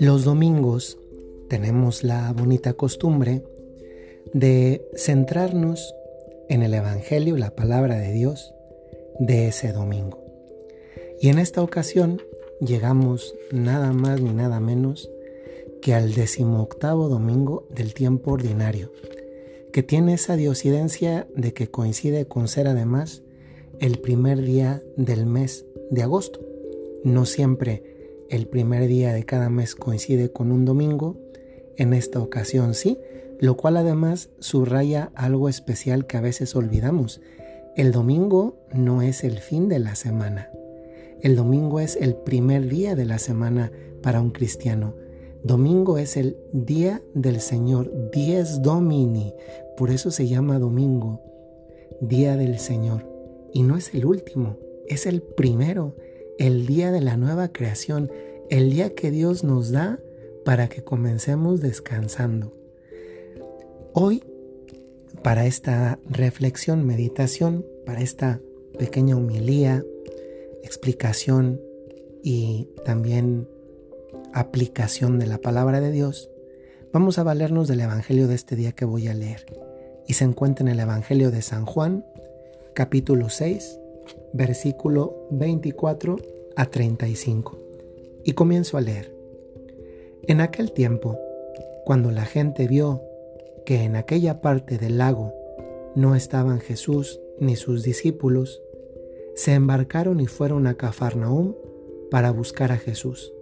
Los domingos tenemos la bonita costumbre de centrarnos en el Evangelio, la palabra de Dios, de ese domingo. Y en esta ocasión llegamos nada más ni nada menos que al decimoctavo domingo del tiempo ordinario, que tiene esa diosidencia de que coincide con ser además el primer día del mes de agosto. No siempre el primer día de cada mes coincide con un domingo, en esta ocasión sí, lo cual además subraya algo especial que a veces olvidamos. El domingo no es el fin de la semana. El domingo es el primer día de la semana para un cristiano. Domingo es el día del Señor, dies domini. Por eso se llama domingo, día del Señor. Y no es el último, es el primero, el día de la nueva creación, el día que Dios nos da para que comencemos descansando. Hoy, para esta reflexión, meditación, para esta pequeña humilía, explicación y también aplicación de la palabra de Dios, vamos a valernos del Evangelio de este día que voy a leer. Y se encuentra en el Evangelio de San Juan, capítulo 6, versículo 24 a 35. Y comienzo a leer. En aquel tiempo, cuando la gente vio que en aquella parte del lago no estaban Jesús ni sus discípulos, se embarcaron y fueron a Cafarnaúm para buscar a Jesús.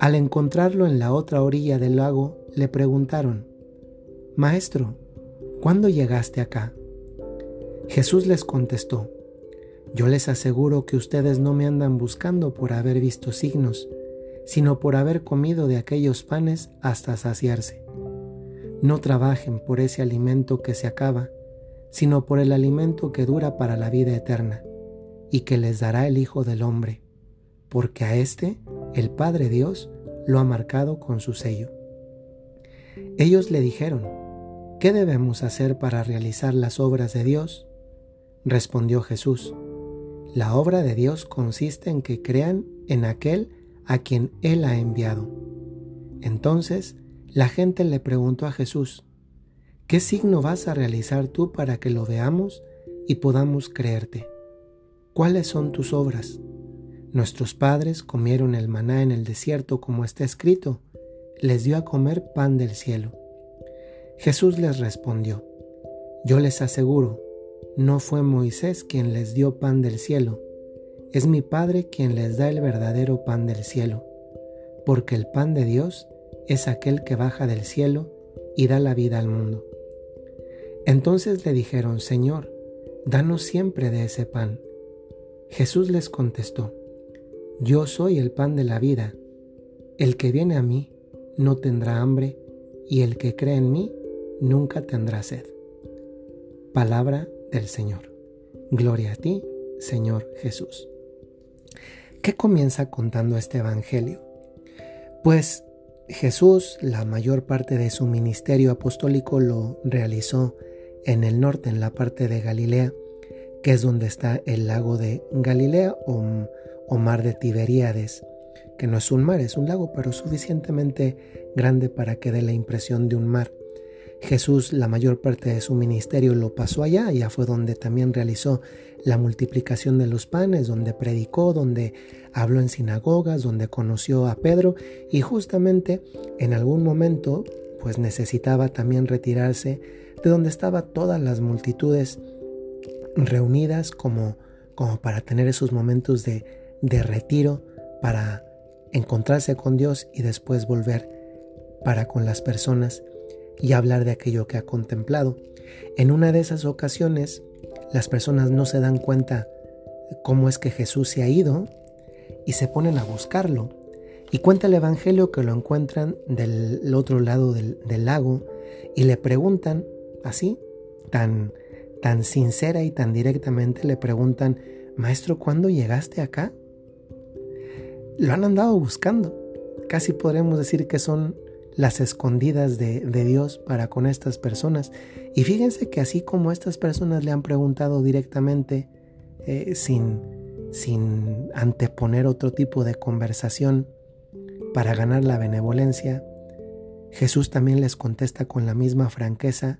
Al encontrarlo en la otra orilla del lago, le preguntaron, Maestro, ¿cuándo llegaste acá? Jesús les contestó, Yo les aseguro que ustedes no me andan buscando por haber visto signos, sino por haber comido de aquellos panes hasta saciarse. No trabajen por ese alimento que se acaba, sino por el alimento que dura para la vida eterna, y que les dará el Hijo del Hombre, porque a éste el Padre Dios lo ha marcado con su sello. Ellos le dijeron, ¿qué debemos hacer para realizar las obras de Dios? Respondió Jesús, la obra de Dios consiste en que crean en aquel a quien Él ha enviado. Entonces la gente le preguntó a Jesús, ¿qué signo vas a realizar tú para que lo veamos y podamos creerte? ¿Cuáles son tus obras? Nuestros padres comieron el maná en el desierto como está escrito, les dio a comer pan del cielo. Jesús les respondió, yo les aseguro, no fue Moisés quien les dio pan del cielo, es mi Padre quien les da el verdadero pan del cielo, porque el pan de Dios es aquel que baja del cielo y da la vida al mundo. Entonces le dijeron, Señor, danos siempre de ese pan. Jesús les contestó, Yo soy el pan de la vida. El que viene a mí no tendrá hambre, y el que cree en mí nunca tendrá sed. Palabra del Señor. Gloria a ti, Señor Jesús. ¿Qué comienza contando este Evangelio? Pues Jesús la mayor parte de su ministerio apostólico lo realizó en el norte, en la parte de Galilea, que es donde está el lago de Galilea o, mar de Tiberíades, que no es un mar, es un lago, pero suficientemente grande para que dé la impresión de un mar. Jesús la mayor parte de su ministerio lo pasó allá, allá fue donde también realizó la multiplicación de los panes, donde predicó, donde habló en sinagogas, donde conoció a Pedro y justamente en algún momento pues necesitaba también retirarse de donde estaban todas las multitudes reunidas como, como para tener esos momentos de, de retiro, para encontrarse con Dios y después volver para con las personas y hablar de aquello que ha contemplado. En una de esas ocasiones, las personas no se dan cuenta cómo es que Jesús se ha ido y se ponen a buscarlo. Y cuenta el Evangelio que lo encuentran del otro lado del, lago y le preguntan, así, tan, tan sincera y tan directamente, le preguntan, Maestro, ¿cuándo llegaste acá? Lo han andado buscando. Casi podremos decir que son las escondidas de, Dios para con estas personas. Y fíjense que así como estas personas le han preguntado directamente, eh, sin, sin anteponer otro tipo de conversación para ganar la benevolencia, Jesús también les contesta con la misma franqueza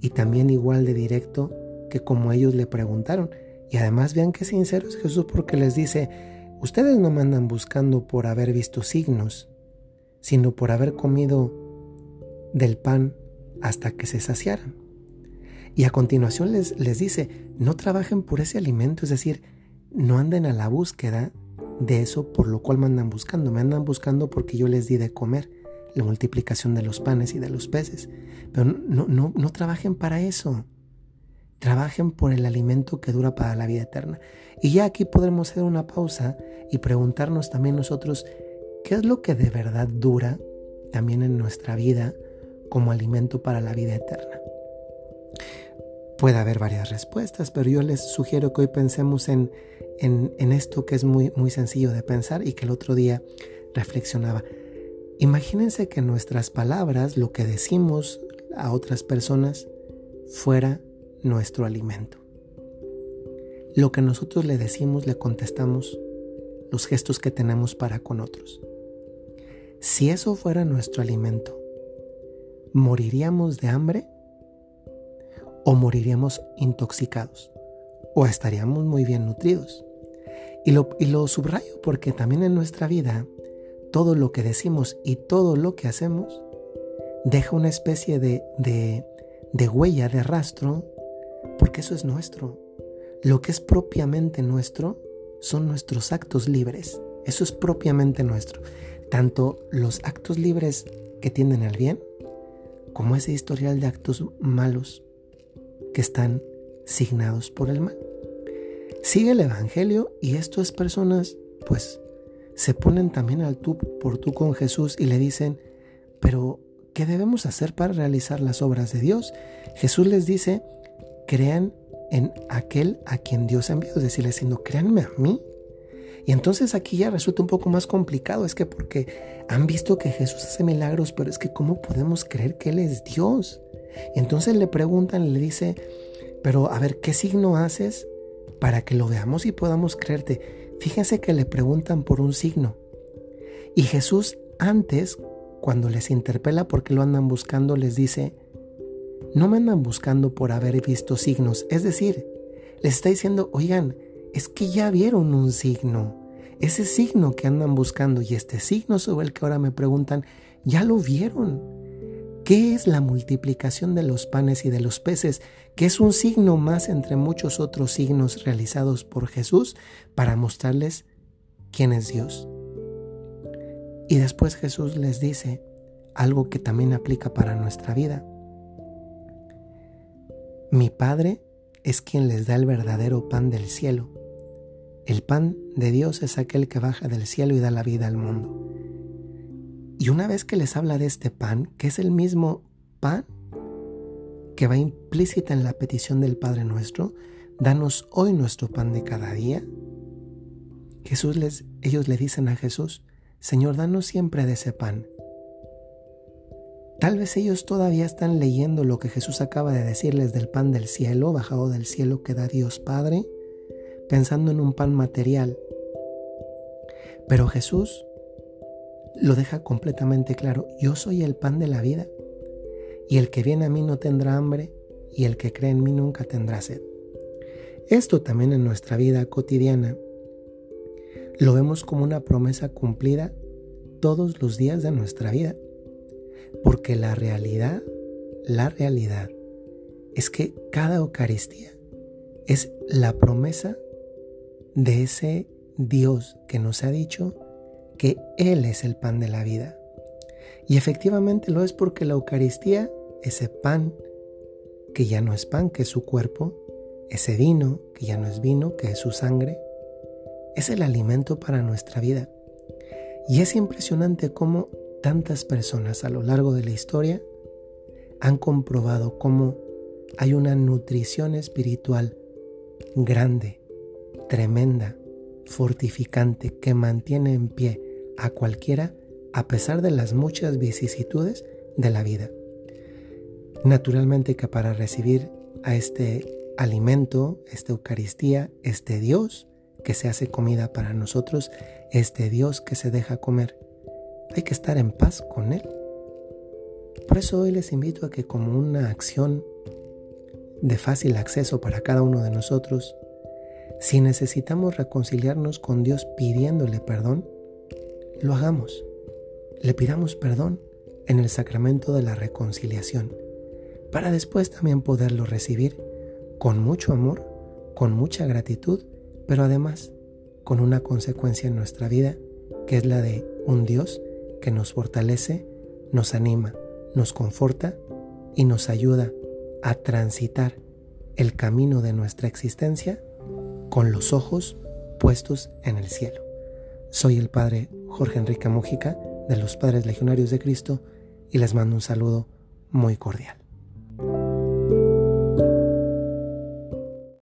y también igual de directo que como ellos le preguntaron. Y además vean qué sincero es Jesús porque les dice, ustedes no me andan buscando por haber visto signos, sino por haber comido del pan hasta que se saciaran. Y a continuación les, les dice, no trabajen por ese alimento, es decir, no anden a la búsqueda de eso por lo cual me andan buscando, me andan buscando porque yo les di de comer la multiplicación de los panes y de los peces. Pero no, no, no trabajen para eso. Trabajen por el alimento que dura para la vida eterna. Y ya aquí podremos hacer una pausa y preguntarnos también nosotros, ¿qué es lo que de verdad dura también en nuestra vida como alimento para la vida eterna? Puede haber varias respuestas, pero yo les sugiero que hoy pensemos en, en, en esto que es muy, muy sencillo de pensar y que el otro día reflexionaba. Imagínense que nuestras palabras, lo que decimos a otras personas, fuera nuestro alimento. Lo que nosotros le decimos, le contestamos, los gestos que tenemos para con otros. Si eso fuera nuestro alimento, ¿moriríamos de hambre? ¿O moriríamos intoxicados? ¿O estaríamos muy bien nutridos? Y lo, subrayo porque también en nuestra vida todo lo que decimos y todo lo que hacemos deja una especie de, de, huella, de rastro, porque eso es nuestro. Lo que es propiamente nuestro son nuestros actos libres. Eso es propiamente nuestro. Tanto los actos libres que tienden al bien, como ese historial de actos malos que están signados por el mal. Sigue el Evangelio y estas personas, pues, se ponen también al tú por tú con Jesús y le dicen, pero ¿qué debemos hacer para realizar las obras de Dios? Jesús les dice, crean en aquel a quien Dios ha enviado, es decir, diciendo, créanme a mí. Y entonces aquí ya resulta un poco más complicado, es que porque han visto que Jesús hace milagros, pero es que ¿cómo podemos creer que Él es Dios? Y entonces le preguntan, le dice, pero a ver, ¿qué signo haces para que lo veamos y podamos creerte? Fíjense que le preguntan por un signo. Y Jesús antes, cuando les interpela porque lo andan buscando, les dice, no me andan buscando por haber visto signos. Es decir, les está diciendo, oigan, es que ya vieron un signo. Ese signo que andan buscando y este signo sobre el que ahora me preguntan, ya lo vieron. ¿Qué es la multiplicación de los panes y de los peces? Que es un signo más entre muchos otros signos realizados por Jesús para mostrarles quién es Dios. Y después Jesús les dice algo que también aplica para nuestra vida. Mi Padre es quien les da el verdadero pan del cielo. El pan de Dios es aquel que baja del cielo y da la vida al mundo. Y una vez que les habla de este pan, que es el mismo pan que va implícita en la petición del Padre nuestro, danos hoy nuestro pan de cada día. Jesús les, ellos le dicen a Jesús, Señor, danos siempre de ese pan. Tal vez ellos todavía están leyendo lo que Jesús acaba de decirles del pan del cielo, bajado del cielo que da Dios Padre, pensando en un pan material. Pero Jesús lo deja completamente claro. Yo soy el pan de la vida. Y el que viene a mí no tendrá hambre, y el que cree en mí nunca tendrá sed. Esto también en nuestra vida cotidiana lo vemos como una promesa cumplida todos los días de nuestra vida. Porque la realidad, la realidad es que cada Eucaristía es la promesa de ese Dios que nos ha dicho que Él es el pan de la vida. Y efectivamente lo es porque la Eucaristía, ese pan, que ya no es pan, que es su cuerpo, ese vino, que ya no es vino, que es su sangre, es el alimento para nuestra vida. Y es impresionante cómo tantas personas a lo largo de la historia han comprobado cómo hay una nutrición espiritual grande, tremenda, fortificante, que mantiene en pie a cualquiera a pesar de las muchas vicisitudes de la vida. Naturalmente que para recibir a este alimento, esta Eucaristía, este Dios que se hace comida para nosotros, este Dios que se deja comer. Hay que estar en paz con Él. Por eso hoy les invito a que como una acción de fácil acceso para cada uno de nosotros, si necesitamos reconciliarnos con Dios pidiéndole perdón, lo hagamos. Le pidamos perdón en el sacramento de la reconciliación, para después también poderlo recibir con mucho amor, con mucha gratitud, pero además con una consecuencia en nuestra vida, que es la de un Dios que nos fortalece, nos anima, nos conforta y nos ayuda a transitar el camino de nuestra existencia con los ojos puestos en el cielo. Soy el Padre Jorge Enrique Mújica de los Padres Legionarios de Cristo y les mando un saludo muy cordial.